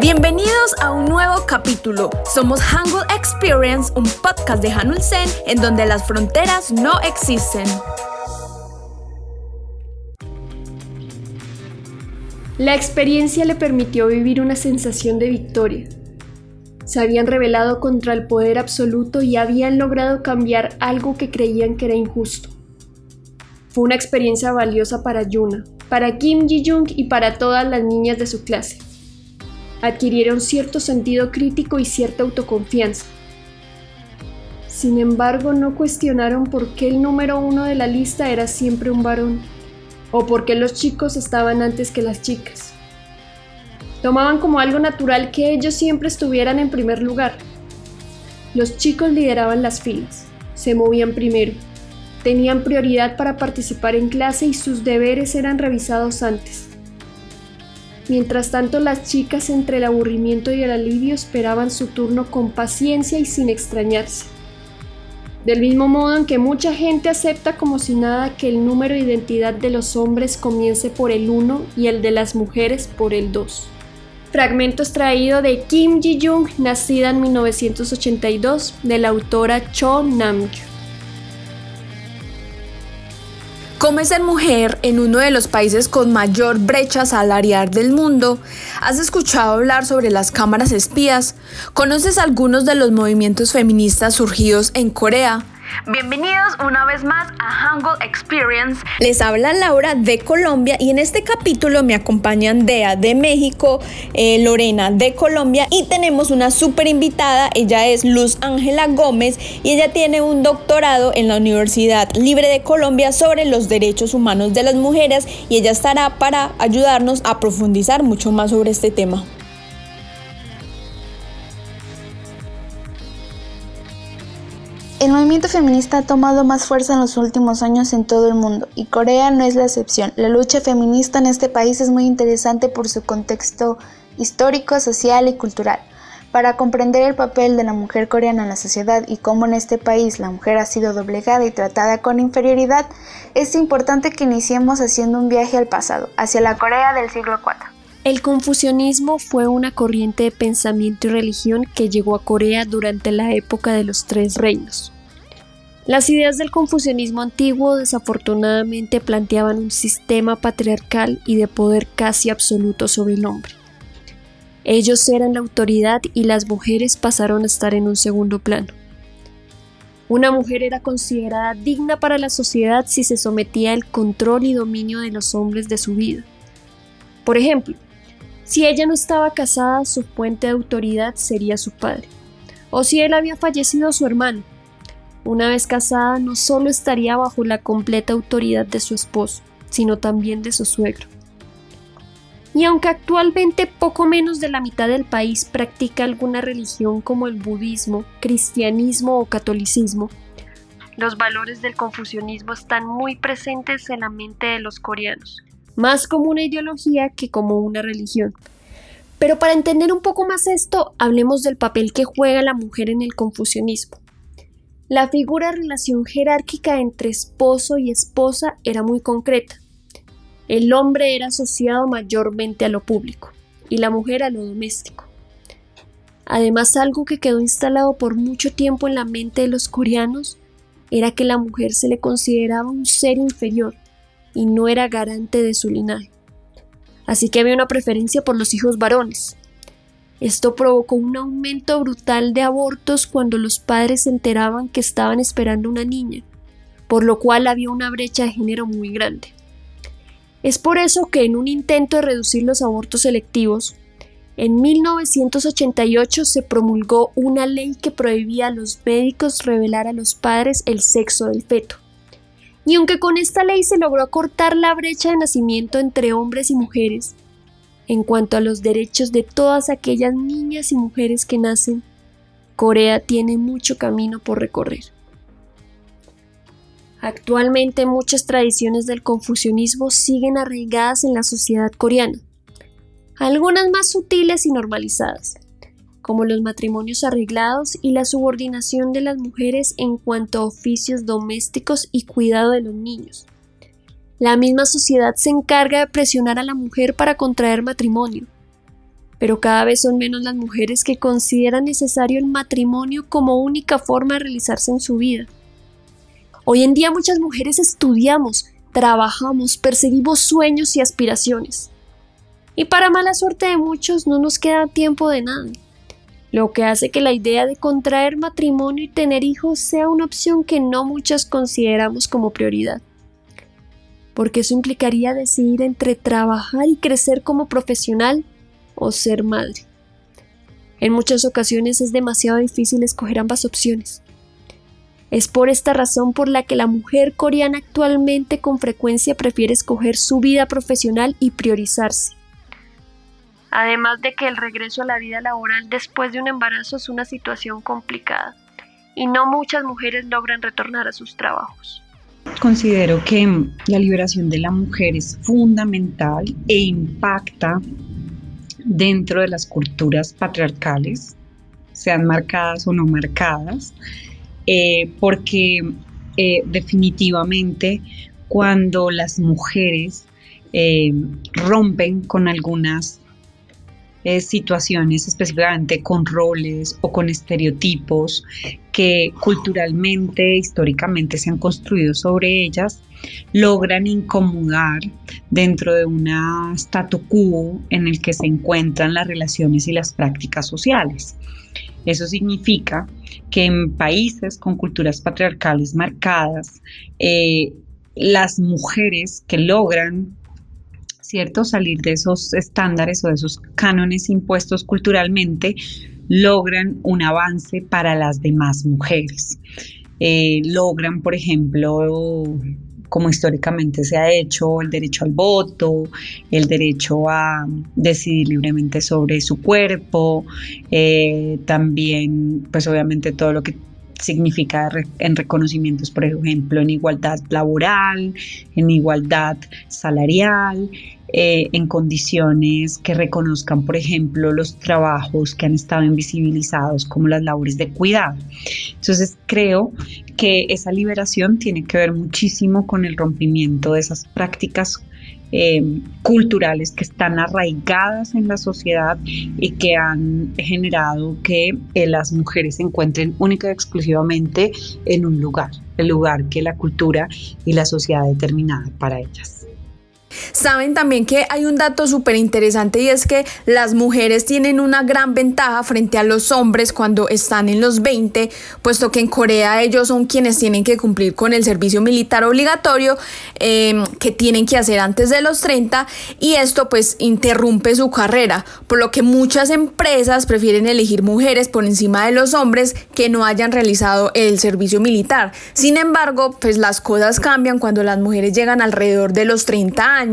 Bienvenidos a un nuevo capítulo. Somos Hangul Experience, un podcast de Hanul Sen en donde las fronteras no existen. La experiencia le permitió vivir una sensación de victoria. Se habían rebelado contra el poder absoluto y habían logrado cambiar algo que creían que era injusto. Fue una experiencia valiosa para Yuna, para Kim Ji-jung y para todas las niñas de su clase. Adquirieron cierto sentido crítico y cierta autoconfianza. Sin embargo, no cuestionaron por qué el número uno de la lista era siempre un varón, o por qué los chicos estaban antes que las chicas. Tomaban como algo natural que ellos siempre estuvieran en primer lugar. Los chicos lideraban las filas, se movían primero, tenían prioridad para participar en clase y sus deberes eran revisados antes. Mientras tanto, las chicas entre el aburrimiento y el alivio esperaban su turno con paciencia y sin extrañarse. Del mismo modo en que mucha gente acepta como si nada que el número de identidad de los hombres comience por el 1 y el de las mujeres por el 2. Fragmento extraído de Kim Ji-jung, nacida en 1982, de la autora Cho Nam-gyu. ¿Cómo es ser mujer en uno de los países con mayor brecha salarial del mundo? ¿Has escuchado hablar sobre las cámaras espías? ¿Conoces algunos de los movimientos feministas surgidos en Corea? Bienvenidos una vez más a Hangul Experience. Les habla Laura de Colombia y en este capítulo me acompañan Dea de México, eh, Lorena de Colombia y tenemos una súper invitada. Ella es Luz Ángela Gómez y ella tiene un doctorado en la Universidad Libre de Colombia sobre los derechos humanos de las mujeres y ella estará para ayudarnos a profundizar mucho más sobre este tema. Movimiento feminista ha tomado más fuerza en los últimos años en todo el mundo y Corea no es la excepción. La lucha feminista en este país es muy interesante por su contexto histórico, social y cultural. Para comprender el papel de la mujer coreana en la sociedad y cómo en este país la mujer ha sido doblegada y tratada con inferioridad, es importante que iniciemos haciendo un viaje al pasado, hacia la Corea del siglo IV. El confucianismo fue una corriente de pensamiento y religión que llegó a Corea durante la época de los tres reinos. Las ideas del confucianismo antiguo desafortunadamente planteaban un sistema patriarcal y de poder casi absoluto sobre el hombre. Ellos eran la autoridad y las mujeres pasaron a estar en un segundo plano. Una mujer era considerada digna para la sociedad si se sometía al control y dominio de los hombres de su vida. Por ejemplo, si ella no estaba casada, su fuente de autoridad sería su padre. O si él había fallecido, su hermano una vez casada, no solo estaría bajo la completa autoridad de su esposo, sino también de su suegro. Y aunque actualmente poco menos de la mitad del país practica alguna religión como el budismo, cristianismo o catolicismo, los valores del confucianismo están muy presentes en la mente de los coreanos, más como una ideología que como una religión. Pero para entender un poco más esto, hablemos del papel que juega la mujer en el confucianismo. La figura de relación jerárquica entre esposo y esposa era muy concreta. El hombre era asociado mayormente a lo público y la mujer a lo doméstico. Además, algo que quedó instalado por mucho tiempo en la mente de los coreanos era que la mujer se le consideraba un ser inferior y no era garante de su linaje. Así que había una preferencia por los hijos varones, esto provocó un aumento brutal de abortos cuando los padres se enteraban que estaban esperando una niña, por lo cual había una brecha de género muy grande. Es por eso que en un intento de reducir los abortos selectivos, en 1988 se promulgó una ley que prohibía a los médicos revelar a los padres el sexo del feto. Y aunque con esta ley se logró acortar la brecha de nacimiento entre hombres y mujeres, en cuanto a los derechos de todas aquellas niñas y mujeres que nacen, Corea tiene mucho camino por recorrer. Actualmente muchas tradiciones del confucianismo siguen arraigadas en la sociedad coreana, algunas más sutiles y normalizadas, como los matrimonios arreglados y la subordinación de las mujeres en cuanto a oficios domésticos y cuidado de los niños. La misma sociedad se encarga de presionar a la mujer para contraer matrimonio. pero cada vez son menos las mujeres que consideran necesario el matrimonio como única forma de realizarse en su vida. Hoy en día muchas mujeres estudiamos, trabajamos, perseguimos sueños y aspiraciones. Y para mala suerte de muchos no nos queda tiempo de nada, lo que hace que la idea de contraer matrimonio y tener hijos sea una opción que no muchas consideramos como prioridad. Porque eso implicaría decidir entre trabajar y crecer como profesional o ser madre. En muchas ocasiones es demasiado difícil escoger ambas opciones. Es por esta razón por la que la mujer coreana actualmente con frecuencia prefiere escoger su vida profesional y priorizarse. Además de que el regreso a la vida laboral después de un embarazo es una situación complicada y no muchas mujeres logran retornar a sus trabajos. Considero que la liberación de la mujer es fundamental e impacta dentro de las culturas patriarcales, sean marcadas o no marcadas, eh, porque eh, definitivamente cuando las mujeres eh, rompen con algunas situaciones, específicamente con roles o con estereotipos que culturalmente, históricamente se han construido sobre ellas, logran incomodar dentro de un statu quo en el que se encuentran las relaciones y las prácticas sociales. Eso significa que en países con culturas patriarcales marcadas, eh, las mujeres que logran ¿cierto? Salir de esos estándares o de esos cánones impuestos culturalmente, logran un avance para las demás mujeres. Eh, logran, por ejemplo, como históricamente se ha hecho, el derecho al voto, el derecho a decidir libremente sobre su cuerpo, eh, también, pues obviamente todo lo que significa en reconocimientos, por ejemplo, en igualdad laboral, en igualdad salarial, eh, en condiciones que reconozcan, por ejemplo, los trabajos que han estado invisibilizados como las labores de cuidado. Entonces creo que esa liberación tiene que ver muchísimo con el rompimiento de esas prácticas eh, culturales que están arraigadas en la sociedad y que han generado que eh, las mujeres se encuentren única y exclusivamente en un lugar, el lugar que la cultura y la sociedad ha para ellas. Saben también que hay un dato súper interesante y es que las mujeres tienen una gran ventaja frente a los hombres cuando están en los 20, puesto que en Corea ellos son quienes tienen que cumplir con el servicio militar obligatorio em, que tienen que hacer antes de los 30 y esto pues interrumpe su carrera, por lo que muchas empresas prefieren elegir mujeres por encima de los hombres que no hayan realizado el servicio militar. Sin embargo, pues las cosas cambian cuando las mujeres llegan alrededor de los 30 años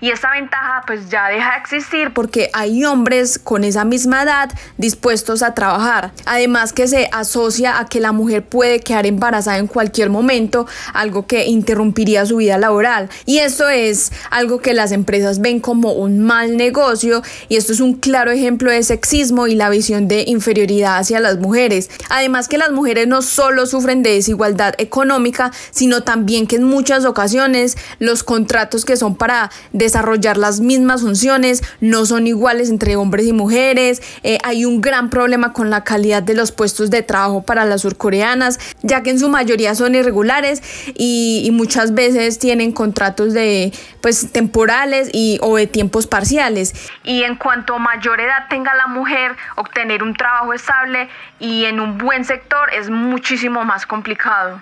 y esta ventaja pues ya deja de existir porque hay hombres con esa misma edad dispuestos a trabajar. Además que se asocia a que la mujer puede quedar embarazada en cualquier momento, algo que interrumpiría su vida laboral. Y esto es algo que las empresas ven como un mal negocio y esto es un claro ejemplo de sexismo y la visión de inferioridad hacia las mujeres. Además que las mujeres no solo sufren de desigualdad económica, sino también que en muchas ocasiones los contratos que son para desarrollar las mismas funciones, no son iguales entre hombres y mujeres, eh, hay un gran problema con la calidad de los puestos de trabajo para las surcoreanas, ya que en su mayoría son irregulares y, muchas veces tienen contratos de pues temporales y o de tiempos parciales. Y en cuanto mayor edad tenga la mujer, obtener un trabajo estable y en un buen sector es muchísimo más complicado.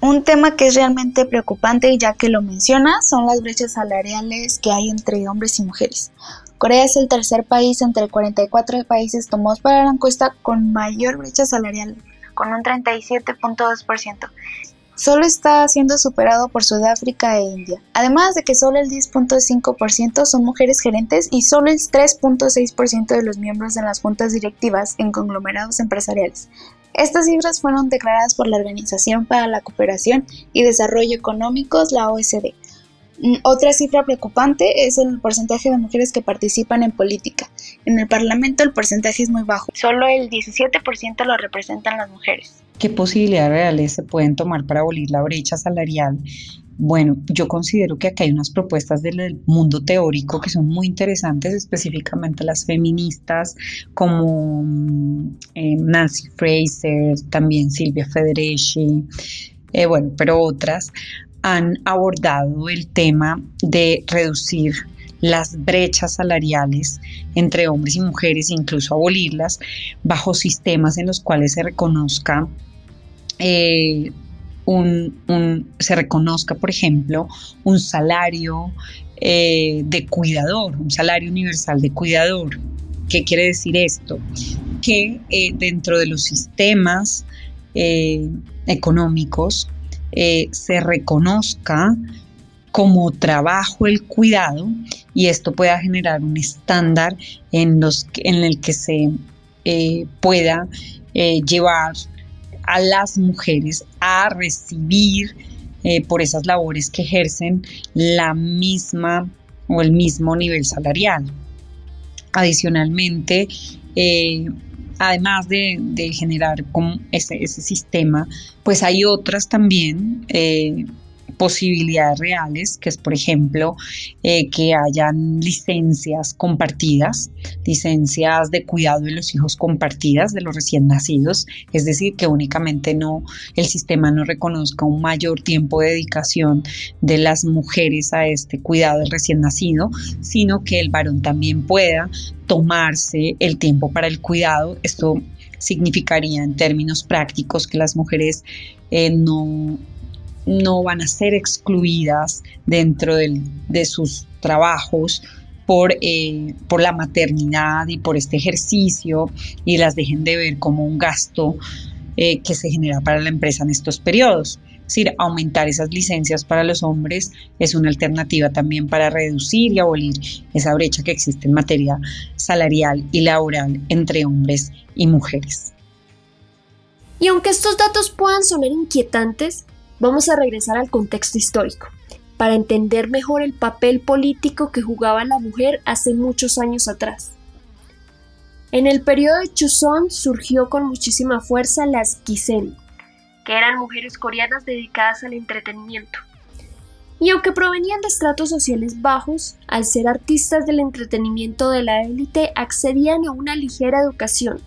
Un tema que es realmente preocupante, y ya que lo menciona, son las brechas salariales que hay entre hombres y mujeres. Corea es el tercer país entre 44 países tomados para la encuesta con mayor brecha salarial, con un 37.2%. Solo está siendo superado por Sudáfrica e India. Además de que solo el 10.5% son mujeres gerentes y solo el 3.6% de los miembros en las juntas directivas en conglomerados empresariales. Estas cifras fueron declaradas por la Organización para la Cooperación y Desarrollo Económicos, la OSD. Mm, otra cifra preocupante es el porcentaje de mujeres que participan en política. En el Parlamento el porcentaje es muy bajo, solo el 17% lo representan las mujeres. ¿Qué posibilidades reales se pueden tomar para abolir la brecha salarial Bueno, yo considero que aquí hay unas propuestas del mundo teórico que son muy interesantes, específicamente las feministas como mm, eh, Nancy Fraser, también Silvia Federici, eh, bueno, pero otras han abordado el tema de reducir las brechas salariales entre hombres y mujeres, incluso abolirlas, bajo sistemas en los cuales se reconozca eh, un, se reconozca, por ejemplo, un salario eh, de cuidador, un salario universal de cuidador. ¿Qué quiere decir esto? Que eh, dentro de los sistemas eh, económicos se reconozca como trabajo el cuidado y esto pueda generar un estándar en, los, en el que se pueda llevar a las mujeres a recibir eh, por esas labores que ejercen la misma o el mismo nivel salarial. Adicionalmente, eh, además de, generar ese, ese, sistema, pues hay otras también eh, posibilidades reales, que es por ejemplo eh, que hayan licencias compartidas, licencias de cuidado de los hijos compartidas de los recién nacidos, es decir, que únicamente no el sistema no reconozca un mayor tiempo de dedicación de las mujeres a este cuidado del recién nacido, sino que el varón también pueda tomarse el tiempo para el cuidado. Esto significaría en términos prácticos que las mujeres eh, no no van a ser excluidas dentro de sus trabajos por, eh, por la maternidad y por este ejercicio y las dejen de ver como un gasto eh, que se genera para la empresa en estos periodos. Es decir, aumentar esas licencias para los hombres es una alternativa también para reducir y abolir esa brecha que existe en materia salarial y laboral entre hombres y mujeres. Y aunque estos datos puedan sonar inquietantes, Vamos a regresar al contexto histórico, para entender mejor el papel político que jugaba la mujer hace muchos años atrás. En el periodo de Chuseon surgió con muchísima fuerza las Gisen, que eran mujeres coreanas dedicadas al entretenimiento. Y aunque provenían de estratos sociales bajos, al ser artistas del entretenimiento de la élite accedían a una ligera educación,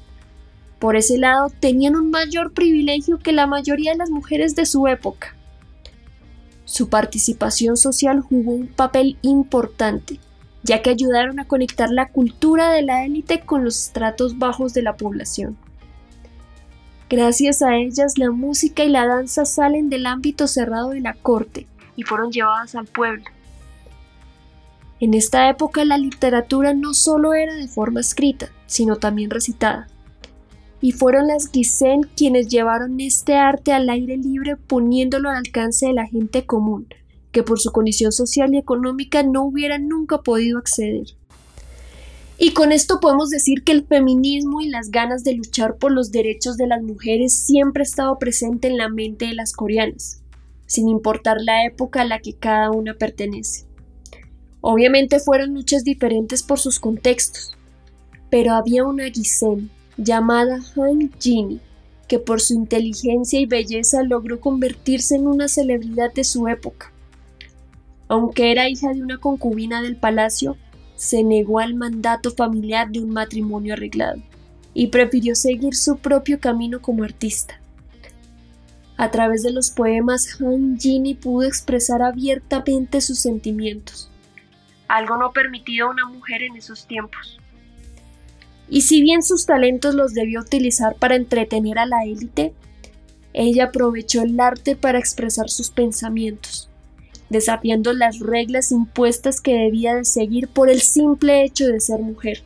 por ese lado, tenían un mayor privilegio que la mayoría de las mujeres de su época. Su participación social jugó un papel importante, ya que ayudaron a conectar la cultura de la élite con los estratos bajos de la población. Gracias a ellas, la música y la danza salen del ámbito cerrado de la corte y fueron llevadas al pueblo. En esta época la literatura no solo era de forma escrita, sino también recitada y fueron las Gisen quienes llevaron este arte al aire libre poniéndolo al alcance de la gente común, que por su condición social y económica no hubiera nunca podido acceder. Y con esto podemos decir que el feminismo y las ganas de luchar por los derechos de las mujeres siempre ha estado presente en la mente de las coreanas, sin importar la época a la que cada una pertenece. Obviamente fueron luchas diferentes por sus contextos, pero había una Gisen llamada Han Jini, que por su inteligencia y belleza logró convertirse en una celebridad de su época. Aunque era hija de una concubina del palacio, se negó al mandato familiar de un matrimonio arreglado y prefirió seguir su propio camino como artista. A través de los poemas, Han Jini pudo expresar abiertamente sus sentimientos, algo no permitido a una mujer en esos tiempos. Y si bien sus talentos los debió utilizar para entretener a la élite, ella aprovechó el arte para expresar sus pensamientos, desafiando las reglas impuestas que debía de seguir por el simple hecho de ser mujer.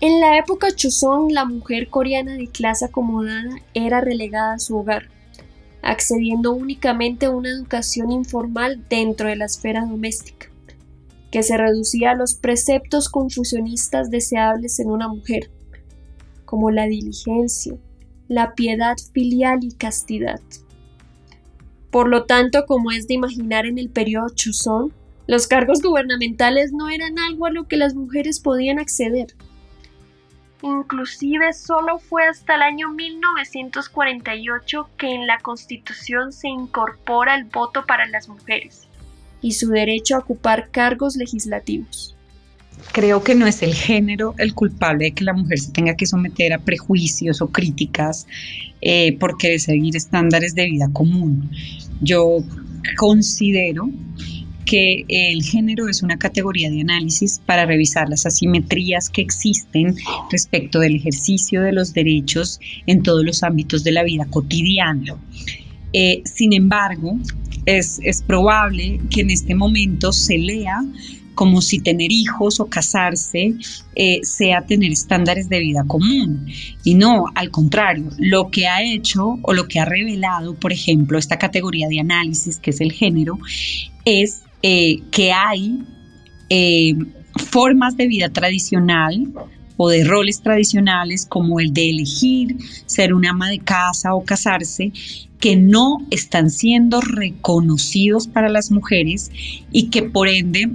En la época Choson, la mujer coreana de clase acomodada era relegada a su hogar, accediendo únicamente a una educación informal dentro de la esfera doméstica que se reducía a los preceptos confusionistas deseables en una mujer, como la diligencia, la piedad filial y castidad. Por lo tanto, como es de imaginar en el periodo Chuzón, los cargos gubernamentales no eran algo a lo que las mujeres podían acceder. Inclusive solo fue hasta el año 1948 que en la Constitución se incorpora el voto para las mujeres y su derecho a ocupar cargos legislativos. Creo que no es el género el culpable de que la mujer se tenga que someter a prejuicios o críticas eh, porque seguir estándares de vida común. Yo considero que el género es una categoría de análisis para revisar las asimetrías que existen respecto del ejercicio de los derechos en todos los ámbitos de la vida cotidiana. Eh, sin embargo, es, probable que en este momento se lea como si tener hijos o casarse eh, sea tener estándares de vida común. Y no, al contrario, lo que ha hecho o lo que ha revelado, por ejemplo, esta categoría de análisis que es el género, es eh, que hay eh, formas de vida tradicional o de roles tradicionales como el de elegir ser una ama de casa o casarse que no están siendo reconocidos para las mujeres y que por ende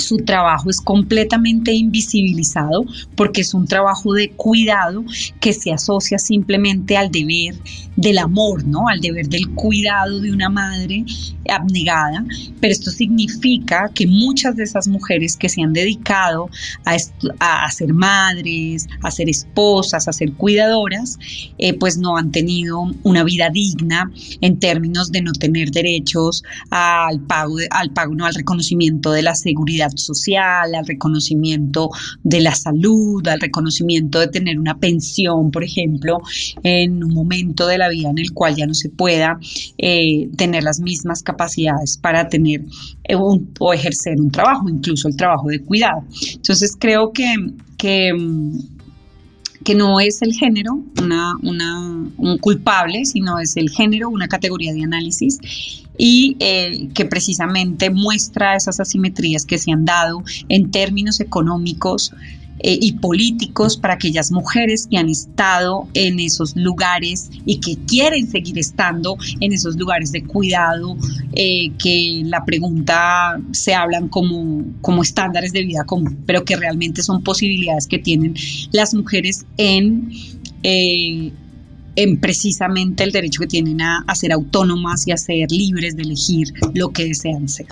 su trabajo es completamente invisibilizado porque es un trabajo de cuidado que se asocia simplemente al deber del amor, ¿no? Al deber del cuidado de una madre abnegada, pero esto significa que muchas de esas mujeres que se han dedicado a, ser madres, a ser esposas, a ser cuidadoras, eh, pues no han tenido una vida digna en términos de no tener derechos al pago, al pago, no al reconocimiento de la seguridad social, al reconocimiento de la salud, al reconocimiento de tener una pensión, por ejemplo, en un momento de la vida en el cual ya no se pueda eh, tener las mismas capacidades para tener eh, o ejercer un trabajo, incluso el trabajo de cuidado. Entonces creo que, que, mm, que no es el género una, un culpable, sino es el género una categoría de análisis y eh, que precisamente muestra esas asimetrías que se han dado en términos económicos, eh, y políticos para aquellas mujeres que han estado en esos lugares y que quieren seguir estando en esos lugares de cuidado, eh, que la pregunta se hablan como, como estándares de vida común, pero que realmente son posibilidades que tienen las mujeres en... Eh, en precisamente el derecho que tienen a, a ser autónomas y a ser libres de elegir lo que desean ser.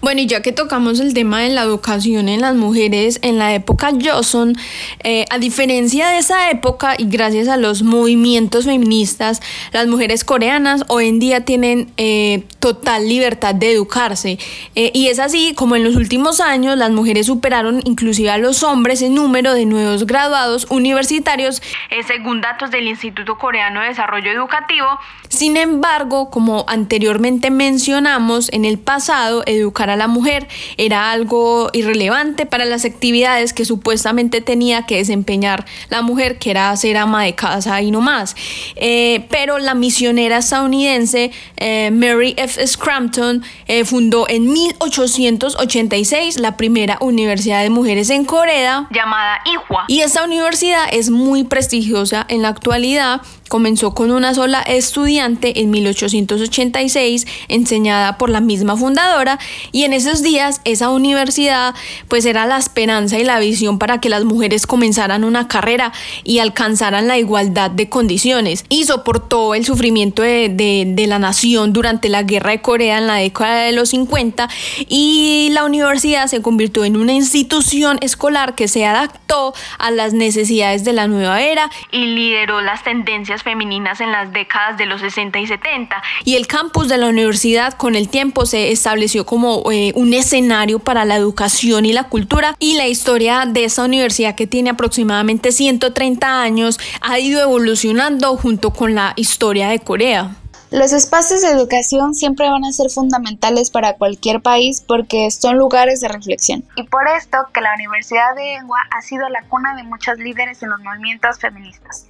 Bueno, y ya que tocamos el tema de la educación en las mujeres en la época Johnson, eh, a diferencia de esa época y gracias a los movimientos feministas, las mujeres coreanas hoy en día tienen eh, total libertad de educarse. Eh, y es así como en los últimos años las mujeres superaron inclusive a los hombres en número de nuevos graduados universitarios, según datos del Instituto Coreano de Desarrollo Educativo. Sin embargo, como anteriormente mencionamos, en el pasado, educar a la mujer era algo irrelevante para las actividades que supuestamente tenía que desempeñar la mujer, que era ser ama de casa y no más. Eh, pero la misionera estadounidense eh, Mary F. Scrampton eh, fundó en 1886 la primera universidad de mujeres en Corea llamada Ihua. Y esta universidad es muy prestigiosa en la actualidad Comenzó con una sola estudiante en 1886, enseñada por la misma fundadora, y en esos días esa universidad pues era la esperanza y la visión para que las mujeres comenzaran una carrera y alcanzaran la igualdad de condiciones. Y soportó el sufrimiento de, de la nación durante la guerra de Corea en la década de los 50 y la universidad se convirtió en una institución escolar que se adaptó a las necesidades de la nueva era y lideró las tendencias femeninas en las décadas de los 60 y 70. Y el campus de la universidad con el tiempo se estableció como eh, un escenario para la educación y la cultura y la historia de esa universidad que tiene aproximadamente 130 años ha ido evolucionando junto con la historia de Corea. Los espacios de educación siempre van a ser fundamentales para cualquier país porque son lugares de reflexión. Y por esto que la Universidad de Engua ha sido la cuna de muchas líderes en los movimientos feministas.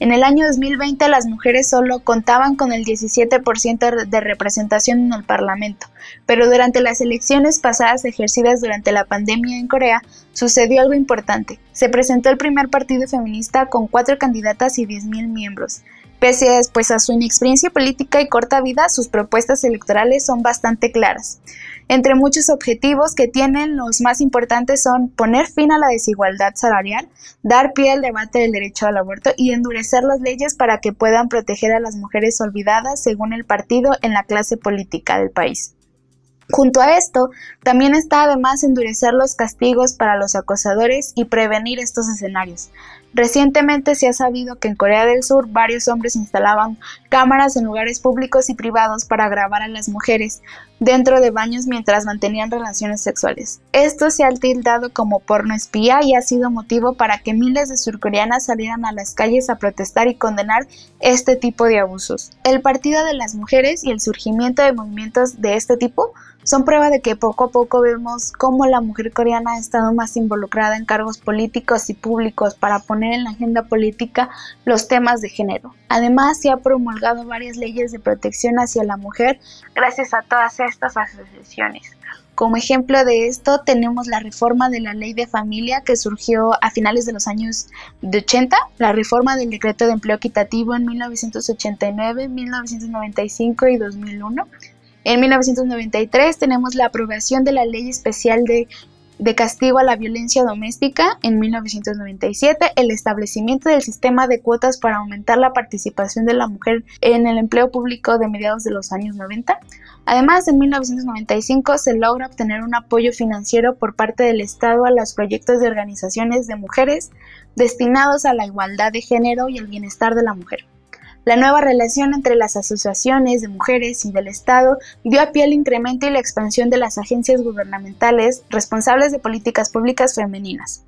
En el año 2020 las mujeres solo contaban con el 17% de representación en el Parlamento, pero durante las elecciones pasadas ejercidas durante la pandemia en Corea sucedió algo importante. Se presentó el primer partido feminista con cuatro candidatas y 10.000 miembros. Pese pues, a su inexperiencia política y corta vida, sus propuestas electorales son bastante claras. Entre muchos objetivos que tienen, los más importantes son poner fin a la desigualdad salarial, dar pie al debate del derecho al aborto y endurecer las leyes para que puedan proteger a las mujeres olvidadas según el partido en la clase política del país. Junto a esto, también está además endurecer los castigos para los acosadores y prevenir estos escenarios, Recientemente se ha sabido que en Corea del Sur varios hombres instalaban cámaras en lugares públicos y privados para grabar a las mujeres dentro de baños mientras mantenían relaciones sexuales. Esto se ha tildado como porno espía y ha sido motivo para que miles de surcoreanas salieran a las calles a protestar y condenar este tipo de abusos. El Partido de las Mujeres y el surgimiento de movimientos de este tipo son prueba de que poco a poco vemos cómo la mujer coreana ha estado más involucrada en cargos políticos y públicos para poner en la agenda política los temas de género. Además, se ha promulgado varias leyes de protección hacia la mujer gracias a todas estas asociaciones. Como ejemplo de esto tenemos la reforma de la ley de familia que surgió a finales de los años de 80, la reforma del decreto de empleo equitativo en 1989, 1995 y 2001, en 1993 tenemos la aprobación de la Ley Especial de, Castigo a la Violencia Doméstica en 1997, el establecimiento del sistema de cuotas para aumentar la participación de la mujer en el empleo público de mediados de los años 90. Además, en 1995 se logra obtener un apoyo financiero por parte del Estado a los proyectos de organizaciones de mujeres destinados a la igualdad de género y el bienestar de la mujer. La nueva relación entre las asociaciones de mujeres y del Estado dio a pie al incremento y la expansión de las agencias gubernamentales responsables de políticas públicas femeninas.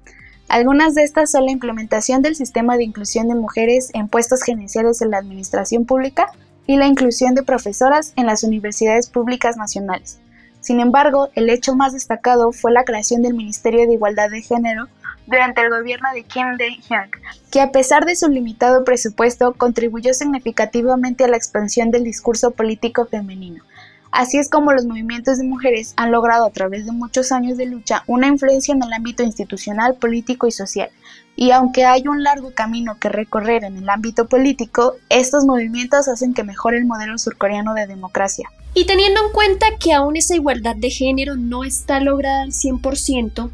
Algunas de estas son la implementación del sistema de inclusión de mujeres en puestos gerenciales en la administración pública y la inclusión de profesoras en las universidades públicas nacionales. Sin embargo, el hecho más destacado fue la creación del Ministerio de Igualdad de Género, durante el gobierno de Kim Dae-hyung, que a pesar de su limitado presupuesto contribuyó significativamente a la expansión del discurso político femenino. Así es como los movimientos de mujeres han logrado a través de muchos años de lucha una influencia en el ámbito institucional, político y social. Y aunque hay un largo camino que recorrer en el ámbito político, estos movimientos hacen que mejore el modelo surcoreano de democracia. Y teniendo en cuenta que aún esa igualdad de género no está lograda al 100%,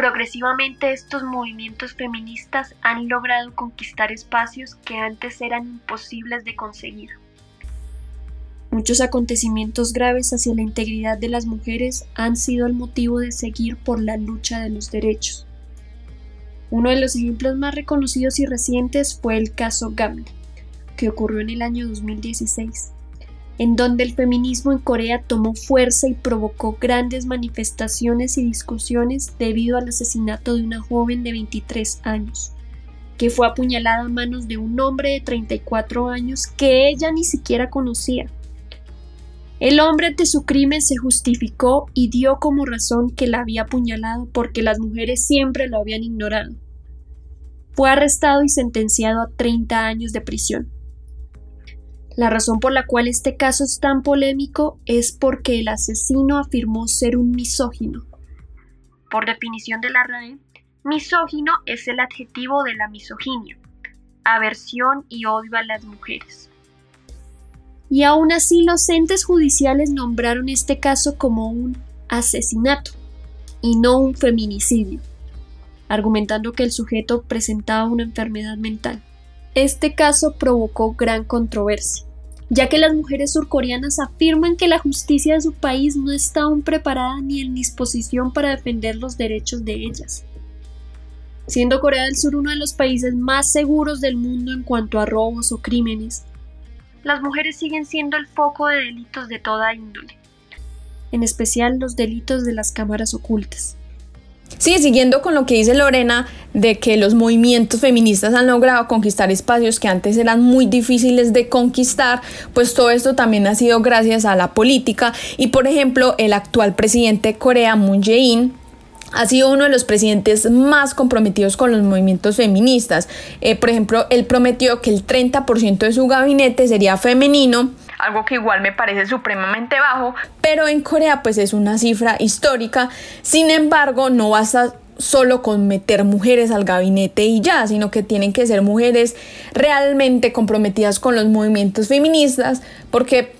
Progresivamente estos movimientos feministas han logrado conquistar espacios que antes eran imposibles de conseguir. Muchos acontecimientos graves hacia la integridad de las mujeres han sido el motivo de seguir por la lucha de los derechos. Uno de los ejemplos más reconocidos y recientes fue el caso Gamle, que ocurrió en el año 2016 en donde el feminismo en Corea tomó fuerza y provocó grandes manifestaciones y discusiones debido al asesinato de una joven de 23 años, que fue apuñalada a manos de un hombre de 34 años que ella ni siquiera conocía. El hombre ante su crimen se justificó y dio como razón que la había apuñalado porque las mujeres siempre lo habían ignorado. Fue arrestado y sentenciado a 30 años de prisión. La razón por la cual este caso es tan polémico es porque el asesino afirmó ser un misógino. Por definición de la RAE, misógino es el adjetivo de la misoginia, aversión y odio a las mujeres. Y aún así los entes judiciales nombraron este caso como un asesinato y no un feminicidio, argumentando que el sujeto presentaba una enfermedad mental. Este caso provocó gran controversia ya que las mujeres surcoreanas afirman que la justicia de su país no está aún preparada ni en disposición para defender los derechos de ellas. Siendo Corea del Sur uno de los países más seguros del mundo en cuanto a robos o crímenes, las mujeres siguen siendo el foco de delitos de toda índole, en especial los delitos de las cámaras ocultas. Sí, siguiendo con lo que dice Lorena, de que los movimientos feministas han logrado conquistar espacios que antes eran muy difíciles de conquistar, pues todo esto también ha sido gracias a la política y por ejemplo el actual presidente de Corea, Moon Jae-in, ha sido uno de los presidentes más comprometidos con los movimientos feministas. Eh, por ejemplo, él prometió que el 30% de su gabinete sería femenino algo que igual me parece supremamente bajo, pero en Corea pues es una cifra histórica. Sin embargo, no basta solo con meter mujeres al gabinete y ya, sino que tienen que ser mujeres realmente comprometidas con los movimientos feministas, porque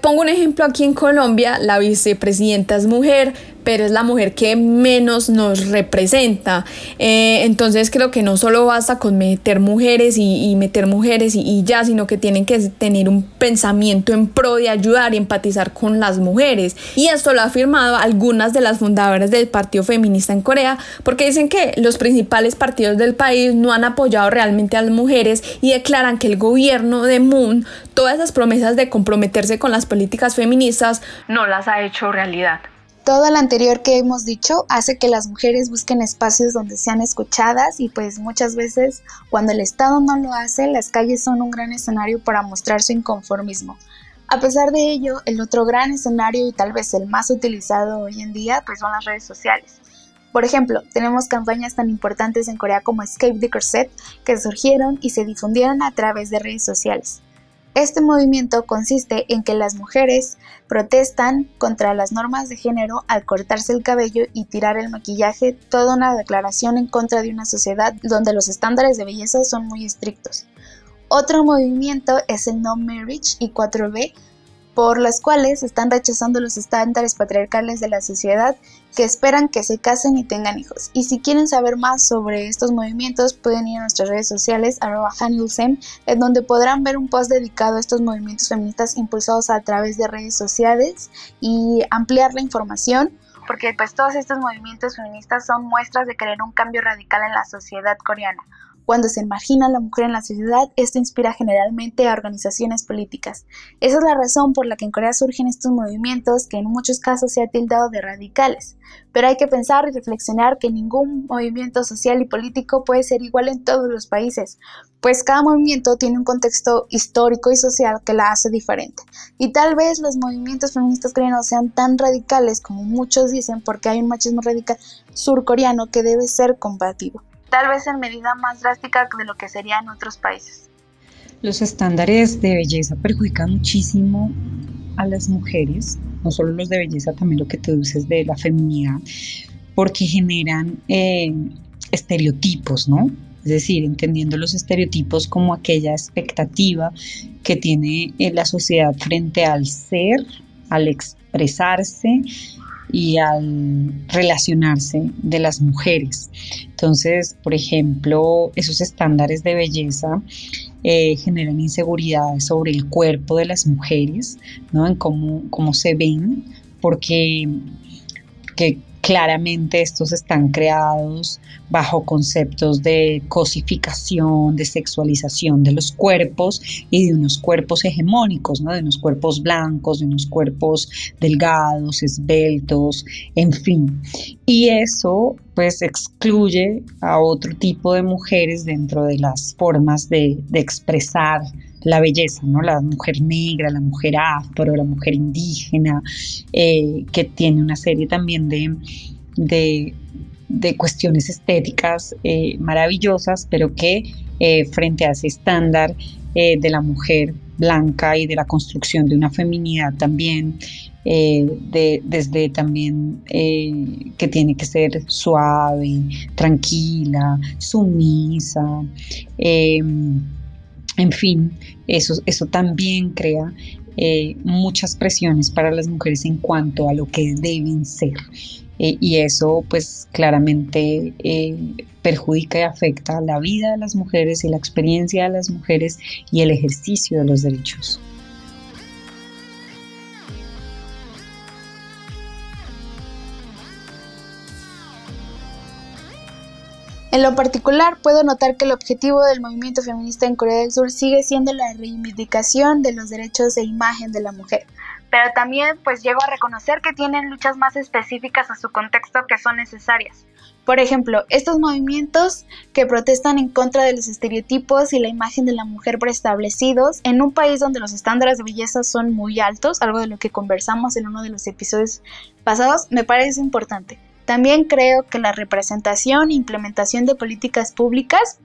pongo un ejemplo aquí en Colombia, la vicepresidenta es mujer, pero es la mujer que menos nos representa. Eh, entonces creo que no solo basta con meter mujeres y, meter mujeres y, ya, sino que tienen que tener un pensamiento en pro de ayudar y empatizar con las mujeres. Y esto lo ha afirmado algunas de las fundadoras del Partido Feminista en Corea, porque dicen que los principales partidos del país no han apoyado realmente a las mujeres y declaran que el gobierno de Moon, todas esas promesas de comprometerse con las políticas feministas, no las ha hecho realidad. Todo lo anterior que hemos dicho hace que las mujeres busquen espacios donde sean escuchadas y pues muchas veces cuando el Estado no lo hace, las calles son un gran escenario para mostrar su inconformismo. A pesar de ello, el otro gran escenario y tal vez el más utilizado hoy en día pues son las redes sociales. Por ejemplo, tenemos campañas tan importantes en Corea como Escape the Corset que surgieron y se difundieron a través de redes sociales. Este movimiento consiste en que las mujeres protestan contra las normas de género al cortarse el cabello y tirar el maquillaje, toda una declaración en contra de una sociedad donde los estándares de belleza son muy estrictos. Otro movimiento es el No Marriage y 4B, por las cuales están rechazando los estándares patriarcales de la sociedad que esperan que se casen y tengan hijos. Y si quieren saber más sobre estos movimientos, pueden ir a nuestras redes sociales, arroba en donde podrán ver un post dedicado a estos movimientos feministas impulsados a través de redes sociales y ampliar la información porque pues todos estos movimientos feministas son muestras de querer un cambio radical en la sociedad coreana. Cuando se margina a la mujer en la sociedad, esto inspira generalmente a organizaciones políticas. Esa es la razón por la que en Corea surgen estos movimientos que en muchos casos se ha tildado de radicales. Pero hay que pensar y reflexionar que ningún movimiento social y político puede ser igual en todos los países, pues cada movimiento tiene un contexto histórico y social que la hace diferente. Y tal vez los movimientos feministas coreanos sean tan radicales como muchos dicen porque hay un machismo radical surcoreano que debe ser combatido tal vez en medida más drástica de lo que sería en otros países. Los estándares de belleza perjudican muchísimo a las mujeres, no solo los de belleza, también lo que tú dices de la feminidad, porque generan eh, estereotipos, ¿no? Es decir, entendiendo los estereotipos como aquella expectativa que tiene eh, la sociedad frente al ser, al expresarse y al relacionarse de las mujeres. Entonces, por ejemplo, esos estándares de belleza eh, generan inseguridades sobre el cuerpo de las mujeres, ¿no? En cómo, cómo se ven, porque que Claramente estos están creados bajo conceptos de cosificación, de sexualización de los cuerpos y de unos cuerpos hegemónicos, ¿no? de unos cuerpos blancos, de unos cuerpos delgados, esbeltos, en fin. Y eso pues excluye a otro tipo de mujeres dentro de las formas de, de expresar la belleza, ¿no? La mujer negra, la mujer afro, la mujer indígena, eh, que tiene una serie también de, de, cuestiones estéticas eh, maravillosas, pero que eh, frente a ese estándar de la mujer blanca y de la construcción de una feminidad también, de, desde también que tiene que ser suave, tranquila, sumisa, en fin, eso, eso también crea eh, muchas presiones para las mujeres en cuanto a lo que deben ser. Eh, y eso pues claramente eh, perjudica y afecta la vida de las mujeres y la experiencia de las mujeres y el ejercicio de los derechos. En lo particular, puedo notar que el objetivo del movimiento feminista en Corea del Sur sigue siendo la reivindicación de los derechos de imagen de la mujer. Pero también pues llego a reconocer que tienen luchas más específicas a su contexto que son necesarias. Por ejemplo, estos movimientos que protestan en contra de los estereotipos y la imagen de la mujer preestablecidos en un país donde los estándares de belleza son muy altos, algo de lo que conversamos en uno de los episodios pasados, me parece importante. También creo que la representación e implementación de políticas públicas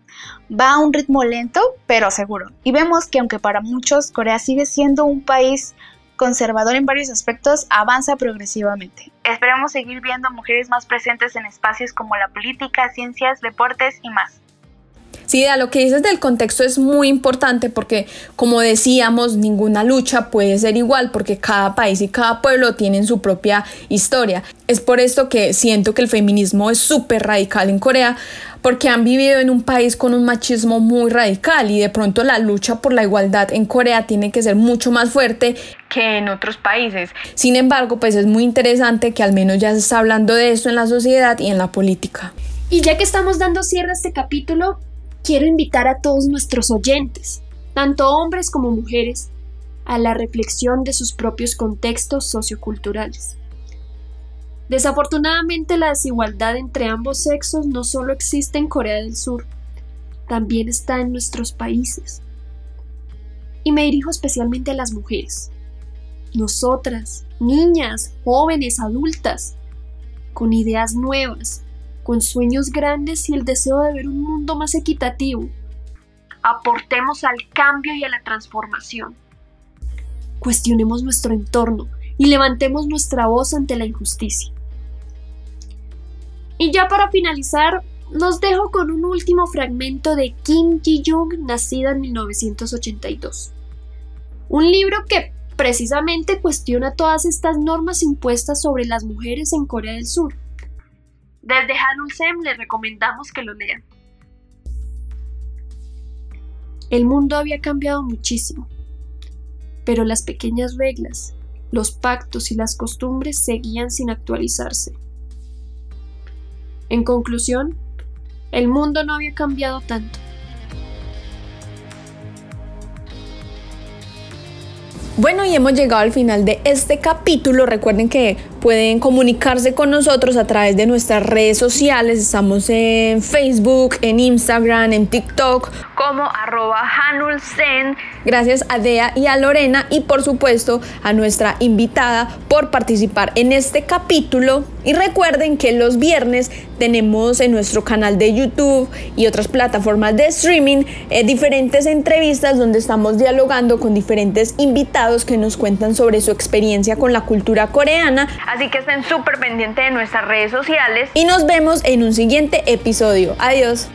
va a un ritmo lento, pero seguro. Y vemos que aunque para muchos Corea sigue siendo un país conservador en varios aspectos, avanza progresivamente. Esperamos seguir viendo mujeres más presentes en espacios como la política, ciencias, deportes y más. Sí, a lo que dices del contexto es muy importante porque, como decíamos, ninguna lucha puede ser igual porque cada país y cada pueblo tienen su propia historia. Es por esto que siento que el feminismo es súper radical en Corea porque han vivido en un país con un machismo muy radical y de pronto la lucha por la igualdad en Corea tiene que ser mucho más fuerte que en otros países. Sin embargo, pues es muy interesante que al menos ya se está hablando de esto en la sociedad y en la política. Y ya que estamos dando cierre a este capítulo, quiero invitar a todos nuestros oyentes, tanto hombres como mujeres, a la reflexión de sus propios contextos socioculturales. Desafortunadamente la desigualdad entre ambos sexos no solo existe en Corea del Sur, también está en nuestros países. Y me dirijo especialmente a las mujeres. Nosotras, niñas, jóvenes, adultas, con ideas nuevas, con sueños grandes y el deseo de ver un mundo más equitativo. Aportemos al cambio y a la transformación. Cuestionemos nuestro entorno y levantemos nuestra voz ante la injusticia. Y ya para finalizar, nos dejo con un último fragmento de Kim Ji-young, nacida en 1982. Un libro que precisamente cuestiona todas estas normas impuestas sobre las mujeres en Corea del Sur desde Hanulsem le recomendamos que lo lean. El mundo había cambiado muchísimo, pero las pequeñas reglas, los pactos y las costumbres seguían sin actualizarse. En conclusión, el mundo no había cambiado tanto. Bueno, y hemos llegado al final de este capítulo. Recuerden que pueden comunicarse con nosotros a través de nuestras redes sociales. Estamos en Facebook, en Instagram, en TikTok como arroba Hanulsen. Gracias a Dea y a Lorena y por supuesto a nuestra invitada por participar en este capítulo. Y recuerden que los viernes tenemos en nuestro canal de YouTube y otras plataformas de streaming eh, diferentes entrevistas donde estamos dialogando con diferentes invitados que nos cuentan sobre su experiencia con la cultura coreana. Así que estén súper pendientes de nuestras redes sociales y nos vemos en un siguiente episodio. Adiós.